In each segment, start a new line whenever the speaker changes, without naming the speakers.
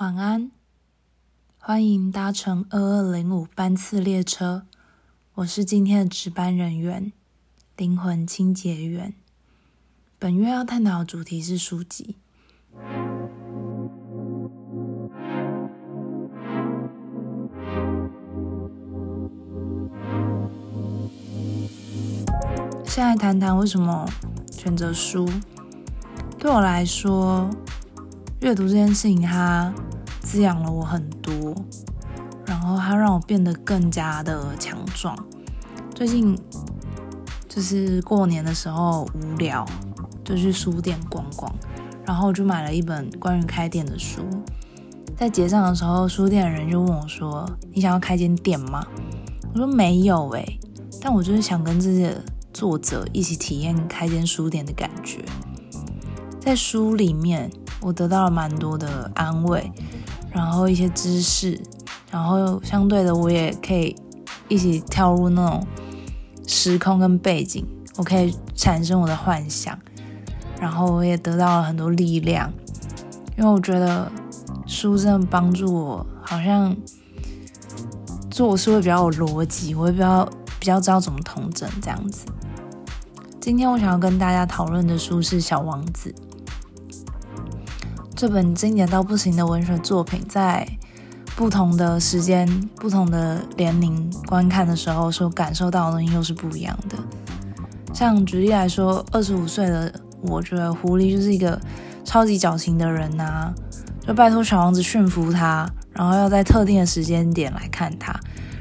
晚安，欢迎搭乘二二零五班次列车。我是今天的值班人员，灵魂清洁员。本月要探讨的主题是书籍。现在谈谈为什么选择书。对我来说，阅读这件事情，它滋养了我很多，然后它让我变得更加的强壮。最近就是过年的时候无聊，就去书店逛逛，然后我就买了一本关于开店的书。在结账的时候，书店的人就问我说：“你想要开间店吗？”我说：“没有诶，但我就是想跟这些作者一起体验开间书店的感觉。”在书里面，我得到了蛮多的安慰，然后一些知识，然后相对的，我也可以一起跳入那种时空跟背景，我可以产生我的幻想，然后我也得到了很多力量，因为我觉得书真的帮助我，好像做事会比较有逻辑，我会比较比较知道怎么统整这样子。今天我想要跟大家讨论的书是《小王子》。这本经典到不行的文学作品，在不同的时间、不同的年龄观看的时候，所感受到的东西又是不一样的。像举例来说，二十五岁的我觉得狐狸就是一个超级矫情的人呐，就拜托小王子驯服他，然后要在特定的时间点来看他，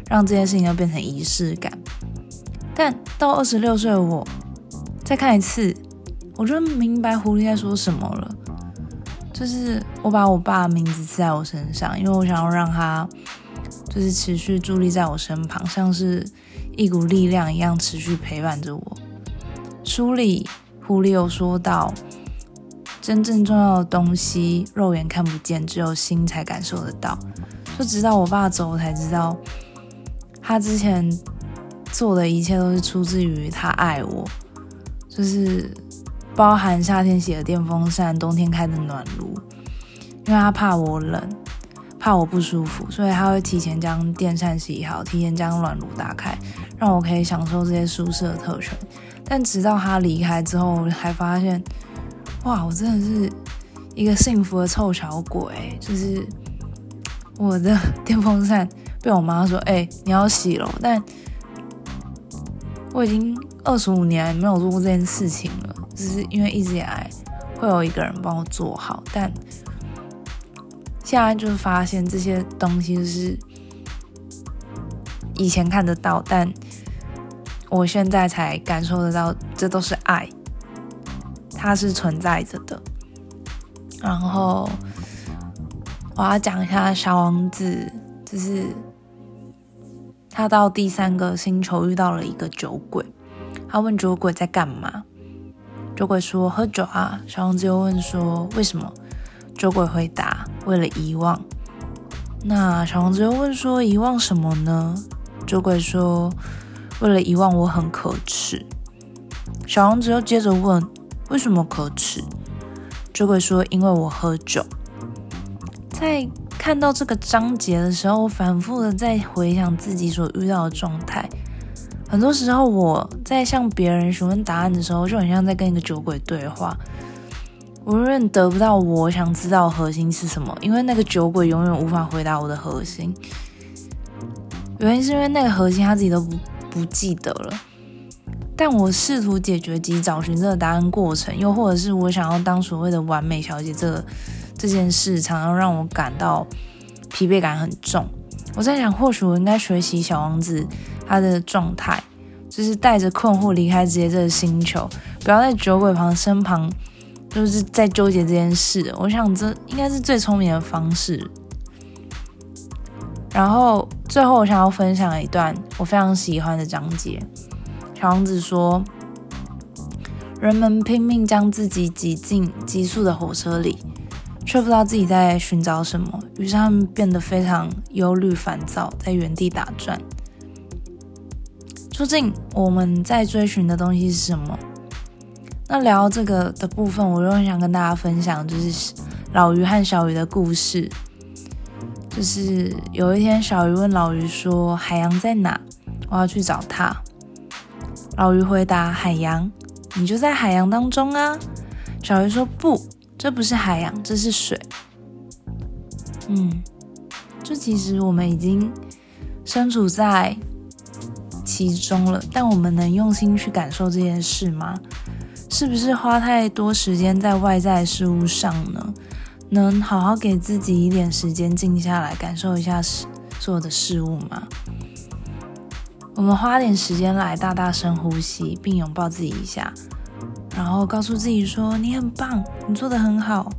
让这件事情要变成仪式感。但到二十六岁的我再看一次，我就明白狐狸在说什么了。就是我把我爸的名字刺在我身上，因为我想要让他就是持续伫立在我身旁，像是一股力量一样持续陪伴着我。书里狐狸有说到，真正重要的东西肉眼看不见，只有心才感受得到。就直到我爸走，我才知道他之前做的一切都是出自于他爱我，就是。包含夏天洗的电风扇，冬天开的暖炉，因为他怕我冷，怕我不舒服，所以他会提前将电扇洗好，提前将暖炉打开，让我可以享受这些舒适的特权。但直到他离开之后，才发现，哇，我真的是一个幸福的臭小鬼，就是我的电风扇被我妈说，哎，你要洗了，但我已经二十五年没有做过这件事情了。只是因为一直以来会有一个人帮我做好，但现在就是发现这些东西是以前看得到，但我现在才感受得到，这都是爱，它是存在着的。然后我要讲一下小王子，就是他到第三个星球遇到了一个酒鬼，他问酒鬼在干嘛。酒鬼说：“喝酒啊。”小王子又问说：“为什么？”酒鬼回答：“为了遗忘。”那小王子又问说：“遗忘什么呢？”酒鬼说：“为了遗忘我很可耻。”小王子又接着问：“为什么可耻？”酒鬼说：“因为我喝酒。”在看到这个章节的时候，我反复的在回想自己所遇到的状态。很多时候，我在向别人询问答案的时候，就很像在跟一个酒鬼对话。我永远得不到我想知道核心是什么，因为那个酒鬼永远无法回答我的核心。原因是因为那个核心他自己都不不记得了。但我试图解决及找寻这个答案过程，又或者是我想要当所谓的完美小姐，这这件事常常让我感到疲惫感很重。我在想，或许我应该学习小王子。他的状态就是带着困惑离开直接这个星球，不要在酒鬼旁身旁，就是在纠结这件事。我想这应该是最聪明的方式。然后最后我想要分享一段我非常喜欢的章节。小王子说：“人们拼命将自己挤进急速的火车里，却不知道自己在寻找什么，于是他们变得非常忧虑、烦躁，在原地打转。”究竟我们在追寻的东西是什么？那聊这个的部分，我又很想跟大家分享，就是老鱼和小鱼的故事。就是有一天，小鱼问老鱼说：“海洋在哪？我要去找它。”老鱼回答：“海洋，你就在海洋当中啊。”小鱼说：“不，这不是海洋，这是水。”嗯，就其实我们已经身处在其中了，但我们能用心去感受这件事吗？是不是花太多时间在外在事物上呢？能好好给自己一点时间静下来，感受一下所有的事物吗？我们花点时间来大大深呼吸，并拥抱自己一下，然后告诉自己说：“你很棒，你做的很好。”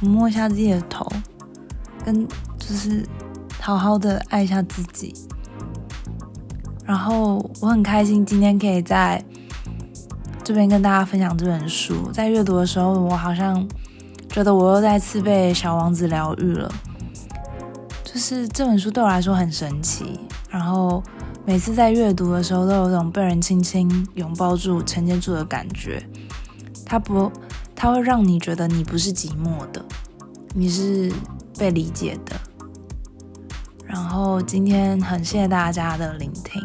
摸一下自己的头，跟就是好好的爱一下自己。然后我很开心今天可以在这边跟大家分享这本书。在阅读的时候，我好像。觉得我又再次被小王子疗愈了，就是这本书对我来说很神奇。然后每次在阅读的时候，都有种被人轻轻拥抱住、承接住的感觉。它不，它会让你觉得你不是寂寞的，你是被理解的。然后今天很谢谢大家的聆听，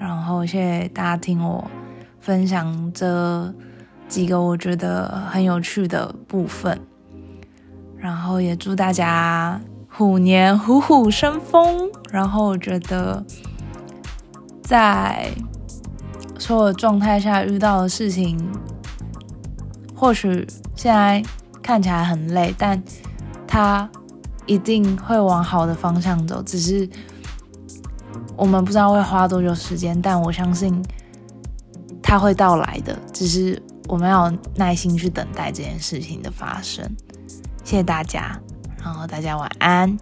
然后谢谢大家听我分享这。几个我觉得很有趣的部分，然后也祝大家虎年虎虎生风。然后我觉得在所有状态下遇到的事情，或许现在看起来很累，但它一定会往好的方向走。只是我们不知道会花多久时间，但我相信它会到来的。只是。我们要耐心去等待这件事情的发生。谢谢大家，然后大家晚安。